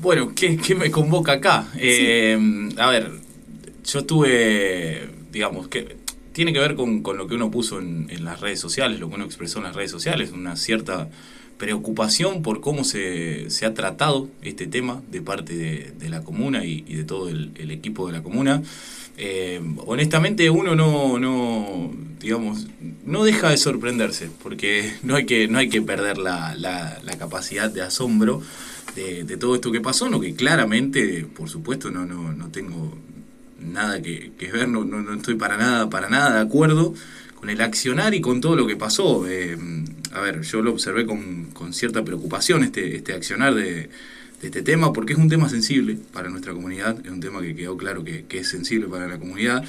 Bueno, ¿qué, qué me convoca acá? Eh, a ver, yo tuve, digamos, que tiene que ver con, con lo que uno puso en, en, las redes sociales, lo que uno expresó en las redes sociales, una cierta preocupación por cómo se, se ha tratado este tema de parte de, de la comuna y, y de todo el, equipo de la comuna. Eh, honestamente uno no, no, digamos, no deja de sorprenderse, porque no hay que, no hay que perder la, la, capacidad de asombro de, de, todo esto que pasó, no que claramente, por supuesto, no, no, no tengo nada que, que ver, no, no, no, estoy para nada, para nada de acuerdo con el accionar y con todo lo que pasó. Eh, a ver, yo lo observé con, con cierta preocupación este, este accionar de, de, este tema, porque es un tema sensible para nuestra comunidad, es un tema que quedó claro que, que es sensible para la comunidad.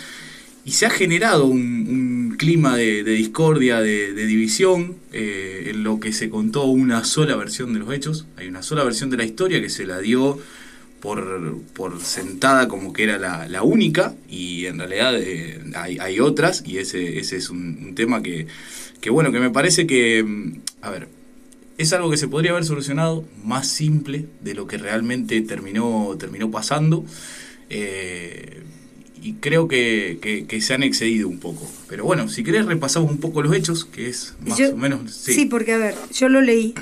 Y se ha generado un, un clima de, de, discordia, de, de división, eh, en lo que se contó una sola versión de los hechos. Hay una sola versión de la historia que se la dio por, por sentada como que era la, la única, y en realidad eh, hay, hay, otras, y ese, ese es un, un tema que, que, bueno, que me parece que, a ver, es algo que se podría haber solucionado más simple de lo que realmente terminó, terminó pasando. Eh, y creo que, que, que, se han excedido un poco. Pero bueno, si querés repasamos un poco los hechos, que es más yo, o menos... Sí. sí. porque a ver, yo lo leí,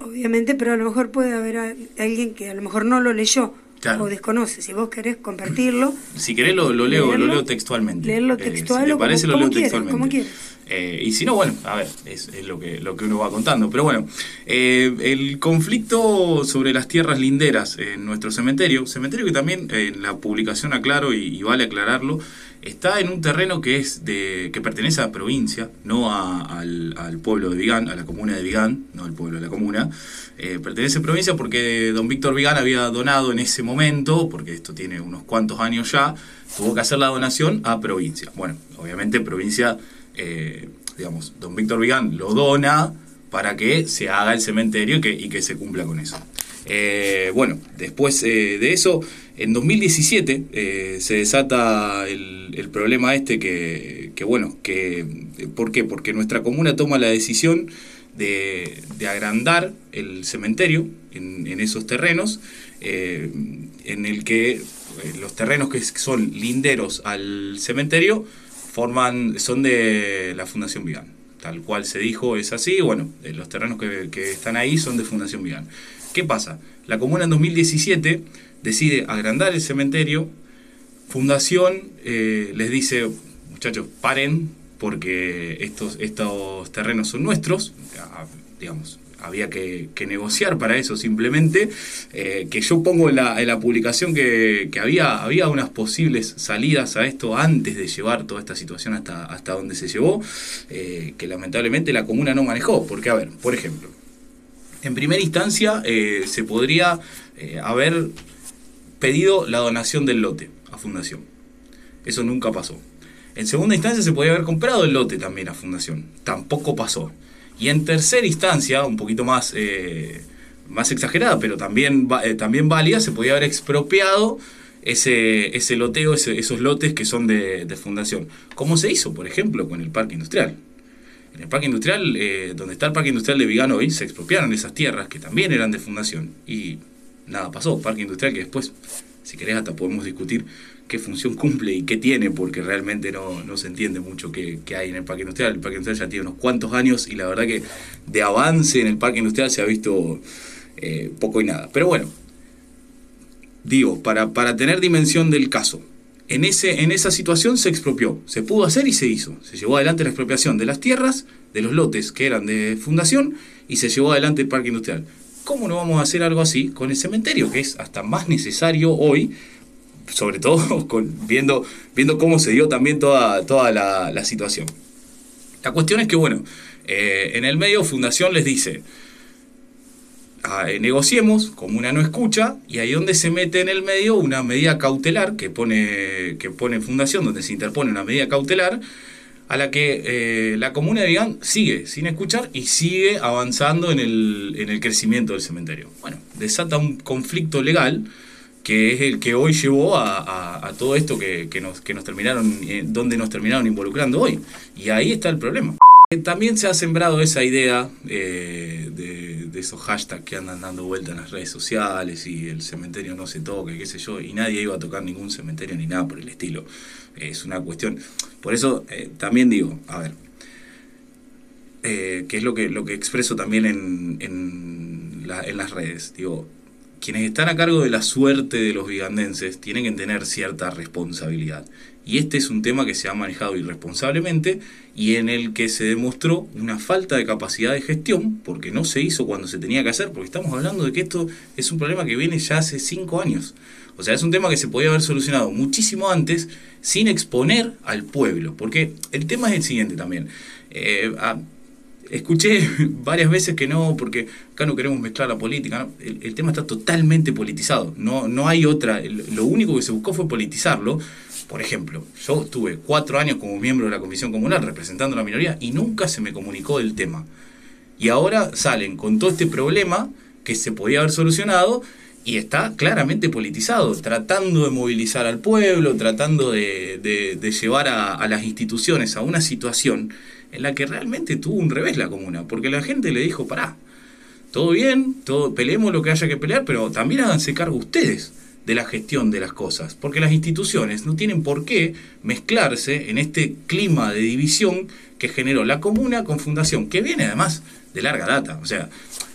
obviamente, pero a lo mejor puede haber alguien que a lo mejor no lo leyó. Claro. o desconoce. Si vos querés compartirlo. Si querés lo, lo leo, leerlo, lo leo textualmente. Leerlo textual. Eh, si te parece, como, lo leo textualmente. Como quieras. Eh, y si no, bueno, a ver, es, lo, que, lo que uno va contando. Pero bueno, eh, el conflicto sobre las tierras linderas en nuestro cementerio, cementerio que también en la publicación aclaro y, vale aclararlo, está en un terreno que es de que pertenece a provincia, no a, al, pueblo de Vigán, a la comuna de Vigán, no al pueblo de la comuna. Eh, pertenece a provincia porque don Víctor Vigán había donado en ese momento, porque esto tiene unos cuantos años ya, tuvo que hacer la donación a provincia. Bueno, obviamente provincia eh, digamos, don Víctor Vigán lo dona para que se haga el cementerio y que, se cumpla con eso. Eh, bueno, después eh, de eso, en 2017 eh, se desata el, problema este que, bueno, que, ¿por qué? Porque nuestra comuna toma la decisión de, de agrandar el cementerio en, esos terrenos, en el que los terrenos que son linderos al cementerio forman, son de la Fundación Vigán. Tal cual se dijo, es así. Bueno, los terrenos que, que están ahí son de Fundación Vigán. ¿Qué pasa? La comuna en 2017 decide agrandar el cementerio. Fundación eh, les dice, muchachos, paren porque estos, estos terrenos son nuestros. Digamos, había que, negociar para eso simplemente. Eh, que yo pongo en la, publicación que, había, había unas posibles salidas a esto antes de llevar toda esta situación hasta, hasta donde se llevó, eh, que lamentablemente la comuna no manejó. Porque, a ver, por ejemplo, en primera instancia eh, se podría haber pedido la donación del lote a Fundación. Eso nunca pasó. En segunda instancia se podría haber comprado el lote también a Fundación. Tampoco pasó. Y en tercera instancia, un poquito más, eh, más exagerada, pero también, eh, también válida, se podía haber expropiado ese, ese loteo, esos lotes que son de, de, fundación. Como se hizo, por ejemplo, con el parque industrial. En el parque industrial, eh, donde está el parque industrial de Vigano hoy, se expropiaron esas tierras que también eran de fundación. Y nada pasó. Parque industrial que después, si querés, hasta podemos discutir qué función cumple y qué tiene, porque realmente no, no se entiende mucho qué, qué, hay en el parque industrial. El parque industrial ya tiene unos cuantos años y la verdad que de avance en el parque industrial se ha visto eh, poco y nada. Pero bueno, digo, para, para tener dimensión del caso, en, ese, en esa situación se expropió, se pudo hacer y se hizo. Se llevó adelante la expropiación de las tierras, de los lotes que eran de fundación, y se llevó adelante el parque industrial. ¿Cómo no vamos a hacer algo así con el cementerio, que es hasta más necesario hoy sobre todo con, viendo, viendo cómo se dio también toda, toda la, situación. La cuestión es que, bueno, eh, en el medio Fundación les dice, ah, negociemos, como una no escucha, y ahí donde se mete en el medio una medida cautelar que pone, que pone Fundación, donde se interpone una medida cautelar, a la que eh, la comuna de Vigán sigue sin escuchar y sigue avanzando en el, en el crecimiento del cementerio. Bueno, desata un conflicto legal que es el que hoy llevó a, a, todo esto que, que, nos, que nos terminaron, eh, donde nos terminaron involucrando hoy. Y ahí está el problema. También se ha sembrado esa idea de, de, esos hashtags que andan dando vuelta en las redes sociales y el cementerio no se toca, qué sé yo, y nadie iba a tocar ningún cementerio ni nada por el estilo. Es una cuestión. Por eso también digo, a ver, que es lo que, lo que expreso también en, en las redes. Digo, quienes están a cargo de la suerte de los vigandenses tienen que tener cierta responsabilidad. Y este es un tema que se ha manejado irresponsablemente y en el que se demostró una falta de capacidad de gestión porque no se hizo cuando se tenía que hacer, porque estamos hablando de que esto es un problema que viene ya hace cinco años. O sea, es un tema que se podía haber solucionado muchísimo antes sin exponer al pueblo. Porque el tema es el siguiente también. Eh, escuché varias veces que no, porque acá no queremos mezclar la política. El, tema está totalmente politizado. No, no hay otra. Lo único que se buscó fue politizarlo. Por ejemplo, yo estuve cuatro años como miembro de la Comisión Comunal representando a la minoría y nunca se me comunicó el tema. Y ahora salen con todo este problema que se podía haber solucionado y está claramente politizado, tratando de movilizar al pueblo, tratando de, llevar a, a las instituciones a una situación en la que realmente tuvo un revés la comuna, porque la gente le dijo, pará, todo bien, todo, peleemos lo que haya que pelear, pero también háganse cargo ustedes de la gestión de las cosas, porque las instituciones no tienen por qué mezclarse en este clima de división que generó la comuna con fundación, que viene además de larga data. O sea,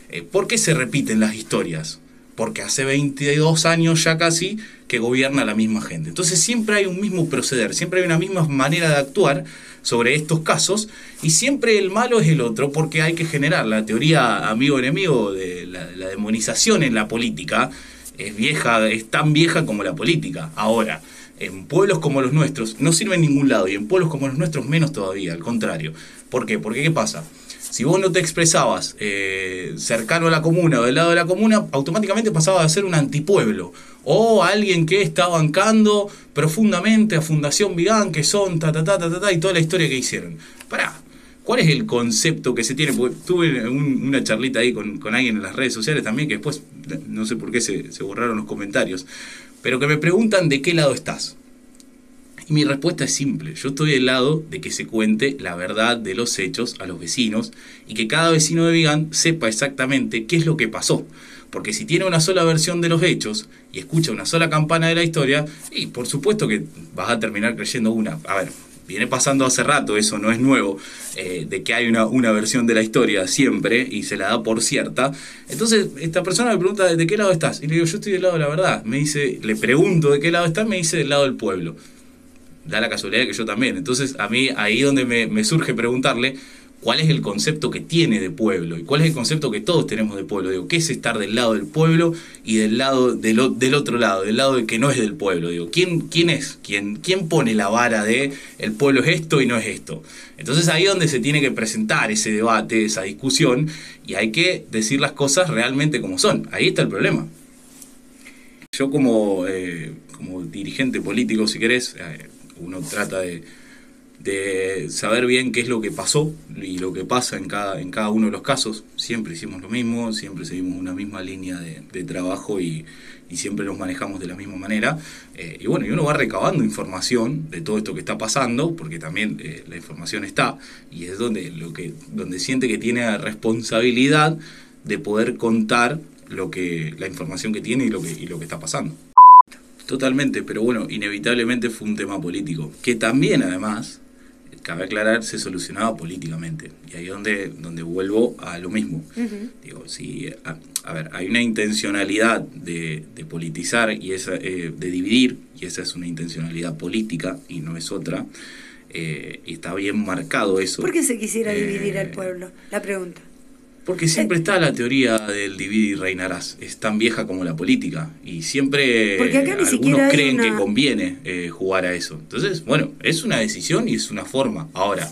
eh, ¿por qué se repiten las historias? Porque hace 22 años ya casi que gobierna la misma gente. Entonces siempre hay un mismo proceder, siempre hay una misma manera de actuar sobre estos casos y siempre el malo es el otro porque hay que generar la teoría amigo-enemigo de la, demonización en la política. Es vieja, es tan vieja como la política. Ahora, en pueblos como los nuestros no sirve en ningún lado y en pueblos como los nuestros menos todavía, al contrario. ¿Por qué? Porque ¿qué pasa? Si vos no te expresabas eh, cercano a la comuna o del lado de la comuna, automáticamente pasabas a ser un antipueblo. O alguien que está bancando profundamente a Fundación Vigán, que son ta ta ta ta ta, y toda la historia que hicieron. Pará, ¿cuál es el concepto que se tiene? Porque tuve una charlita ahí con, alguien en las redes sociales también, que después no sé por qué se borraron los comentarios, pero que me preguntan de qué lado estás. Y mi respuesta es simple, yo estoy del lado de que se cuente la verdad de los hechos a los vecinos y que cada vecino de Vigán sepa exactamente qué es lo que pasó. Porque si tiene una sola versión de los hechos y escucha una sola campana de la historia, y por supuesto que vas a terminar creyendo una. A ver, viene pasando hace rato, eso no es nuevo, eh, de que hay una, una, versión de la historia siempre y se la da por cierta. Entonces, esta persona me pregunta, ¿de qué lado estás? Y le digo, yo estoy del lado de la verdad. Me dice, le pregunto de qué lado estás, me dice del lado del pueblo da la casualidad que yo también. Entonces, a mí ahí donde me, surge preguntarle cuál es el concepto que tiene de pueblo y cuál es el concepto que todos tenemos de pueblo. Digo, ¿qué es estar del lado del pueblo y del lado del, otro lado, del lado de que no es del pueblo? Digo, ¿quién, quién es? ¿Quién, ¿Quién pone la vara de el pueblo es esto y no es esto? Entonces ahí es donde se tiene que presentar ese debate, esa discusión y hay que decir las cosas realmente como son. Ahí está el problema. Yo como, eh, como dirigente político, si querés, eh, uno trata de, saber bien qué es lo que pasó y lo que pasa en cada, en cada uno de los casos. Siempre hicimos lo mismo, siempre seguimos una misma línea de, trabajo y, siempre nos manejamos de la misma manera. Eh, y bueno, y uno va recabando información de todo esto que está pasando, porque también eh, la información está, y es donde, lo que, donde siente que tiene responsabilidad de poder contar lo que, la información que tiene y lo que, y lo que está pasando. Totalmente, pero bueno, inevitablemente fue un tema político, que también además, cabe aclarar, se solucionaba políticamente. Y ahí es donde, donde vuelvo a lo mismo. Digo, si, a, ver, hay una intencionalidad de, politizar y esa, eh, de dividir, y esa es una intencionalidad política y no es otra. Eh, y está bien marcado eso. ¿Por qué se quisiera dividir al eh, pueblo? La pregunta. Porque siempre está la teoría del dividir y reinarás. Es tan vieja como la política. Y siempre algunos creen que conviene eh, jugar a eso. Entonces, bueno, es una decisión y es una forma. Ahora,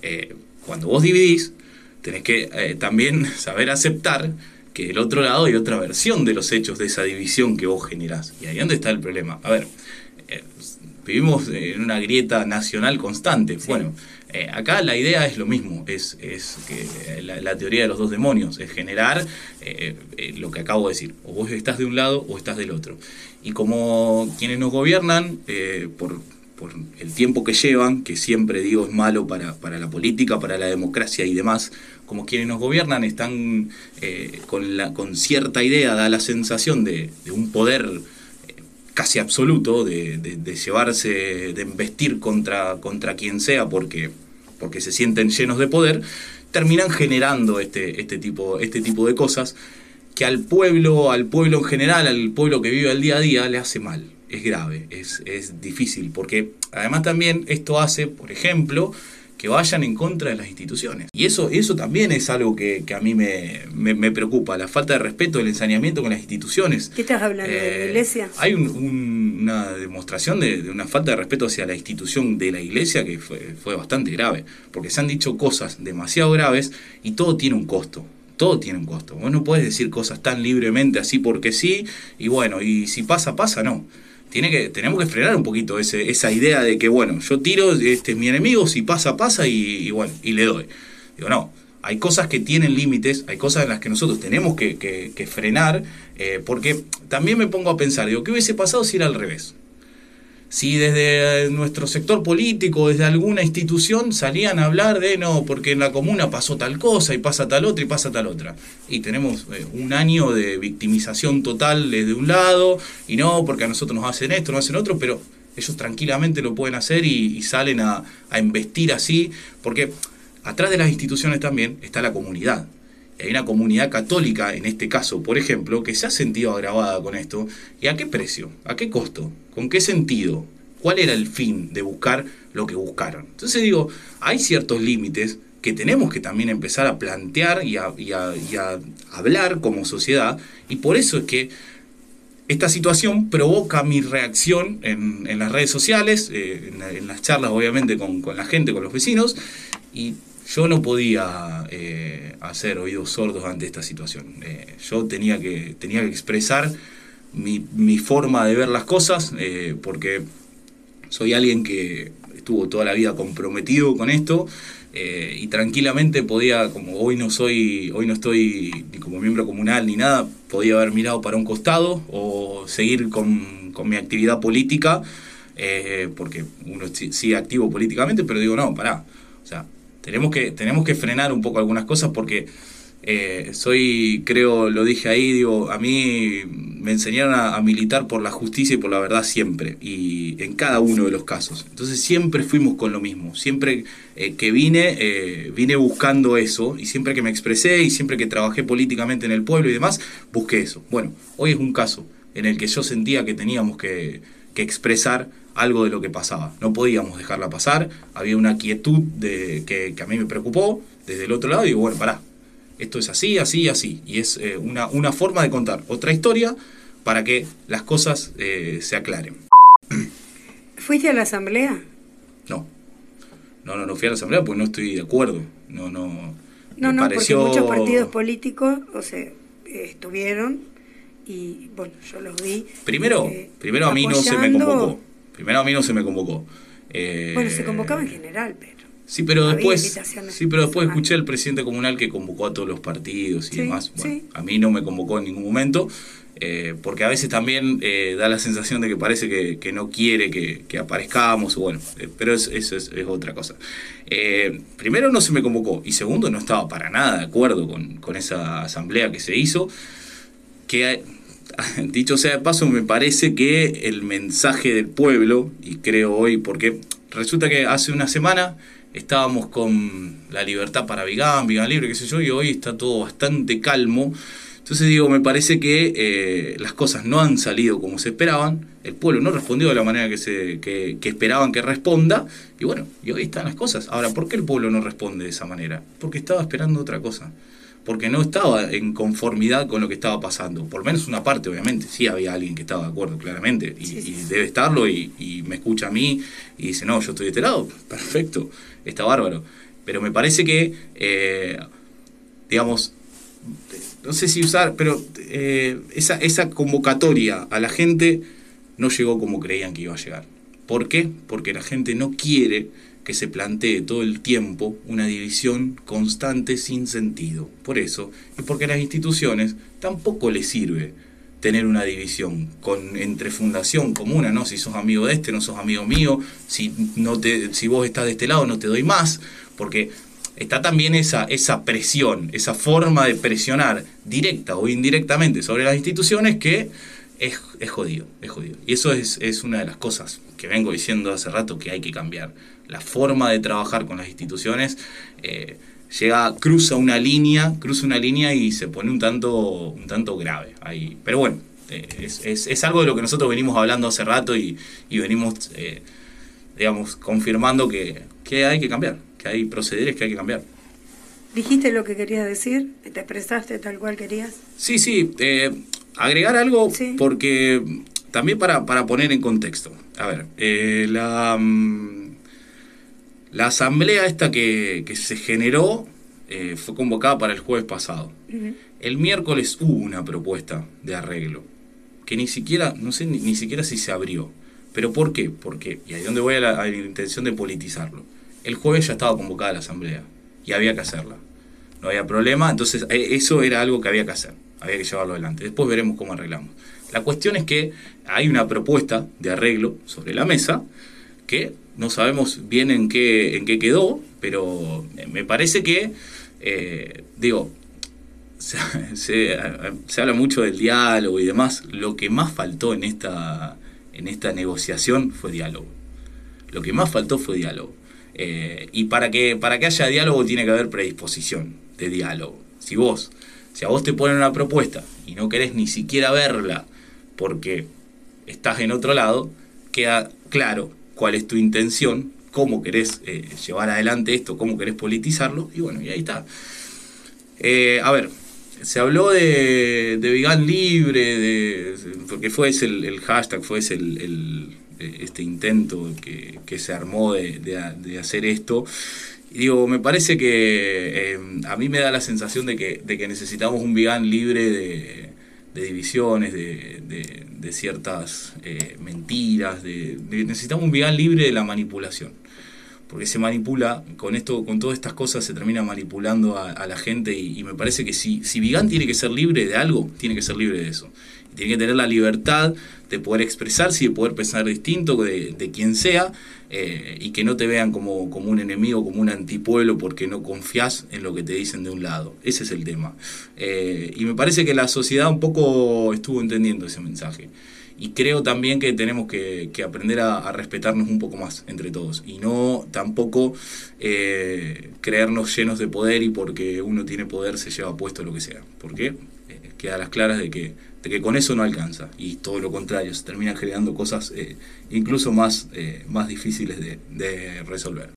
eh, cuando vos dividís, tenés que eh, también saber aceptar que del otro lado hay otra versión de los hechos de esa división que vos generás. Y ahí donde está el problema. A ver, vivimos en una grieta nacional constante. Bueno eh, acá la idea es lo mismo, es, es que la, teoría de los dos demonios, es generar eh, eh, lo que acabo de decir, o vos estás de un lado o estás del otro. Y como quienes nos gobiernan, por, por el tiempo que llevan, que siempre digo es malo para, para la política, para la democracia y demás, como quienes nos gobiernan están con, la, con cierta idea, da la sensación de, un poder casi absoluto, de, de, llevarse, de investir contra, contra quien sea porque, porque se sienten llenos de poder, terminan generando este, este, tipo, este tipo de cosas que al pueblo, al pueblo en general, al pueblo que vive el día a día, le hace mal. Es grave, es, es difícil, porque además también esto hace, por ejemplo, que vayan en contra de las instituciones. Y eso, eso también es algo que, a mí me, preocupa, la falta de respeto, el ensañamiento con las instituciones. ¿Qué estás hablando? ¿De la eh, iglesia? Hay una demostración de, una falta de respeto hacia la institución de la iglesia que fue, fue bastante grave, porque se han dicho cosas demasiado graves y todo tiene un costo todo tiene un costo. Vos no puedes decir cosas tan libremente así porque sí, y bueno, y si pasa, pasa, no tiene que, tenemos que frenar un poquito ese, esa idea de que, bueno, yo tiro, este es mi enemigo, si pasa, pasa y, bueno, y le doy. Digo, no, hay cosas que tienen límites, hay cosas en las que nosotros tenemos que, que, frenar, eh, porque también me pongo a pensar, digo, ¿qué hubiese pasado si era al revés? Si desde nuestro sector político, desde alguna institución, salían a hablar de no, porque en la comuna pasó tal cosa y pasa tal otra y pasa tal otra. Y tenemos eh, un año de victimización total desde un lado, y no, porque a nosotros nos hacen esto, nos hacen otro, pero ellos tranquilamente lo pueden hacer y, salen a, a investir así, porque atrás de las instituciones también está la comunidad hay una comunidad católica, en este caso, por ejemplo, que se ha sentido agravada con esto. ¿Y a qué precio? ¿A qué costo? ¿Con qué sentido? ¿Cuál era el fin de buscar lo que buscaron? Entonces digo, hay ciertos límites que tenemos que también empezar a plantear y a, hablar como sociedad. Y por eso es que esta situación provoca mi reacción en, las redes sociales, eh, en, las charlas obviamente con, con la gente, con los vecinos. Y yo no podía eh, hacer oídos sordos ante esta situación. Eh, yo tenía que, tenía que expresar mi, forma de ver las cosas, eh, porque soy alguien que estuvo toda la vida comprometido con esto y tranquilamente podía, como hoy no soy, hoy no estoy ni como miembro comunal ni nada, podía haber mirado para un costado o seguir con, con mi actividad política, porque uno sigue activo políticamente, pero digo, no, pará. O sea, tenemos que, tenemos que frenar un poco algunas cosas porque eh, soy, creo, lo dije ahí, digo, a mí me enseñaron a, militar por la justicia y por la verdad siempre, y en cada uno de los casos. Entonces siempre fuimos con lo mismo, siempre eh, que vine, eh, vine buscando eso, y siempre que me expresé y siempre que trabajé políticamente en el pueblo y demás, busqué eso. Bueno, hoy es un caso en el que yo sentía que teníamos que, que expresar algo de lo que pasaba. No podíamos dejarla pasar, había una quietud de, que, a mí me preocupó desde el otro lado y digo, bueno, pará, esto es así, así, así. Y es eh, una, una, forma de contar otra historia para que las cosas eh, se aclaren. ¿Fuiste a la asamblea? No. No, no, no fui a la asamblea porque no estoy de acuerdo. No, no. No, no, porque muchos partidos políticos, o sea, estuvieron y bueno, yo los vi. Primero, eh, primero a mí no se me convocó. Primero a mí no se me convocó. Eh, bueno, se convocaba en general, pero. Sí, pero después, sí, pero después escuché al presidente comunal que convocó a todos los partidos y demás. Bueno, A mí no me convocó en ningún momento, eh, porque a veces también da la sensación de que parece que, no quiere que, aparezcamos, bueno, pero eso es, es, otra cosa. primero no se me convocó y segundo no estaba para nada de acuerdo con, con esa asamblea que se hizo, que dicho sea de paso, me parece que el mensaje del pueblo, y creo hoy, porque resulta que hace una semana estábamos con la libertad para Vigán, Vigán Libre, qué sé yo, y hoy está todo bastante calmo. Entonces digo, me parece que eh, las cosas no han salido como se esperaban, el pueblo no respondió de la manera que, se, que, que esperaban que responda, y bueno, y hoy están las cosas. Ahora, ¿por qué el pueblo no responde de esa manera? Porque estaba esperando otra cosa porque no estaba en conformidad con lo que estaba pasando. Por menos una parte, obviamente. Sí había alguien que estaba de acuerdo, claramente, y, debe estarlo, y, me escucha a mí y dice, no, yo estoy de este lado. Perfecto, está bárbaro. Pero me parece que, eh, digamos, no sé si usar, pero eh, esa, esa convocatoria a la gente no llegó como creían que iba a llegar. ¿Por qué? Porque la gente no quiere que se plantee todo el tiempo una división constante sin sentido. Por eso, y porque a las instituciones tampoco les sirve tener una división con entre fundación comuna, ¿no? Si sos amigo de este, no sos amigo mío, si no te si vos estás de este lado no te doy más, porque está también esa, esa presión, esa forma de presionar directa o indirectamente sobre las instituciones que es, es jodido, es jodido. Y eso es, es una de las cosas que vengo diciendo hace rato que hay que cambiar. La forma de trabajar con las instituciones eh, llega, cruza una línea, cruza una línea y se pone un tanto, un tanto grave ahí. Pero bueno, eh, es, es, algo de lo que nosotros venimos hablando hace rato y, y venimos, eh, digamos, confirmando que, que hay que cambiar, que hay procederes que hay que cambiar. ¿Dijiste lo que querías decir? ¿Te expresaste tal cual querías? Sí, sí. Eh, agregar algo porque también para, para, poner en contexto. A ver, la, mm, la asamblea esta que, que se generó eh, fue convocada para el jueves pasado. El miércoles hubo una propuesta de arreglo que ni siquiera, no sé ni, siquiera si se abrió. ¿Pero por qué? Porque, y ahí es donde voy a la, a la intención de politizarlo. El jueves ya estaba convocada la asamblea y había que hacerla. No había problema, entonces eh, eso era algo que había que hacer, había que llevarlo adelante. Después veremos cómo arreglamos. La cuestión es que hay una propuesta de arreglo sobre la mesa que no sabemos bien en qué, en qué quedó, pero me parece que, eh, digo, se, habla mucho del diálogo y demás. Lo que más faltó en esta, en esta negociación fue diálogo. Lo que más faltó fue diálogo. Eh, y para que, para que haya diálogo tiene que haber predisposición de diálogo. Si vos, si a vos te ponen una propuesta y no querés ni siquiera verla porque estás en otro lado, queda claro cuál es tu intención, cómo querés eh, llevar adelante esto, cómo querés politizarlo, y bueno, y ahí está. Eh, a ver, se habló de, de libre, de, porque fue ese el, hashtag, fue ese el este intento que, que se armó de, de, hacer esto. Y digo, me parece que eh, a mí me da la sensación de que, de que necesitamos un vegan libre de, divisiones, de, ciertas eh, mentiras, de, necesitamos un vegan libre de la manipulación. Porque se manipula, con esto, con todas estas cosas se termina manipulando a, la gente y, y, me parece que si, si vegan tiene que ser libre de algo, tiene que ser libre de eso tiene que tener la libertad de poder expresarse y de poder pensar distinto de, de quien sea eh, y que no te vean como, como un enemigo, como un antipueblo porque no confías en lo que te dicen de un lado. Ese es el tema. Eh, y me parece que la sociedad un poco estuvo entendiendo ese mensaje. Y creo también que tenemos que, aprender a, respetarnos un poco más entre todos y no tampoco eh, creernos llenos de poder y porque uno tiene poder se lleva puesto lo que sea. ¿Por qué? Queda a las claras de que que con eso no alcanza y todo lo contrario, se terminan generando cosas eh, incluso más, eh, más difíciles de, resolver.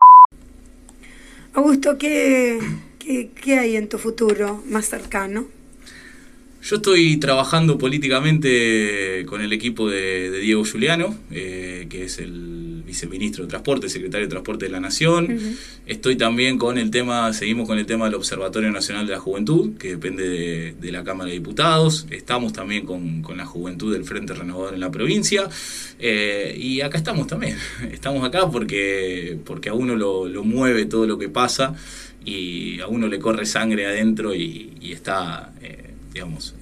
Augusto, ¿qué, ¿qué, hay en tu futuro más cercano? Yo estoy trabajando políticamente con el equipo de, Diego Juliano, eh, que es el viceministro de Transporte, secretario de Transporte de la Nación. Estoy también con el tema, seguimos con el tema del Observatorio Nacional de la Juventud, que depende de, la Cámara de Diputados. Estamos también con, la juventud del Frente Renovador en la provincia. Eh, y acá estamos también. Estamos acá porque, porque a uno lo, mueve todo lo que pasa y a uno le corre sangre adentro y, está, eh, digamos,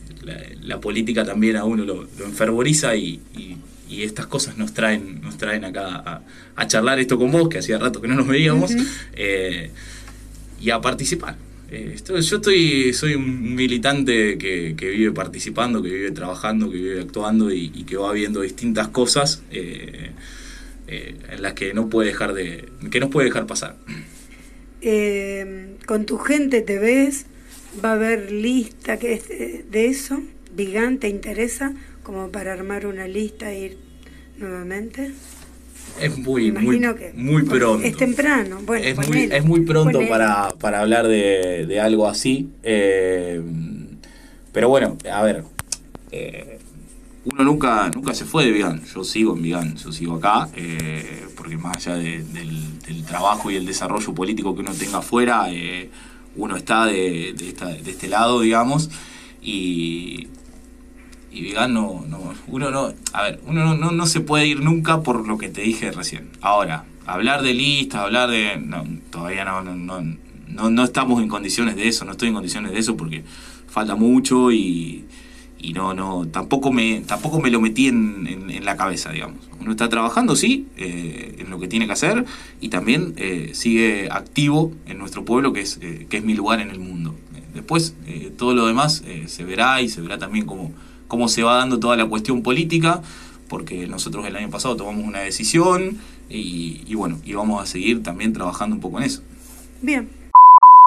la, política también a uno lo, enfervoriza y y estas cosas nos traen, nos traen acá a, charlar esto con vos, que hacía rato que no nos veíamos, eh, y a participar. Eh, yo estoy, soy un militante que, vive participando, que vive trabajando, que vive actuando y, que va viendo distintas cosas eh, en las que no puede dejar de, que no puede dejar pasar. con tu gente te ves, va a haber lista que de eso, Vigan, ¿te interesa? Como para armar una lista e ir nuevamente? Es muy, muy, muy pronto. Es temprano. Bueno, es, muy, es muy pronto para, para, hablar de, de algo así. Eh, pero bueno, a ver. Eh, uno nunca, nunca se fue de Vigán. Yo sigo en Vigán, yo sigo acá. Eh, porque más allá del, del, trabajo y el desarrollo político que uno tenga afuera, uno está de, de, esta, de este lado, digamos. Y, y Vigan no, uno no, a ver, uno no, no, se puede ir nunca por lo que te dije recién. Ahora, hablar de listas, hablar de, no, todavía no, no, no, no estamos en condiciones de eso, no estoy en condiciones de eso porque falta mucho y, y no, no, tampoco me, tampoco me lo metí en, en, la cabeza, digamos. Uno está trabajando, sí, eh, en lo que tiene que hacer y también eh, sigue activo en nuestro pueblo, que es, eh, que es mi lugar en el mundo. después, todo lo demás se verá y se verá también cómo, cómo se va dando toda la cuestión política, porque nosotros el año pasado tomamos una decisión y, y bueno, y vamos a seguir también trabajando un poco en eso. Bien.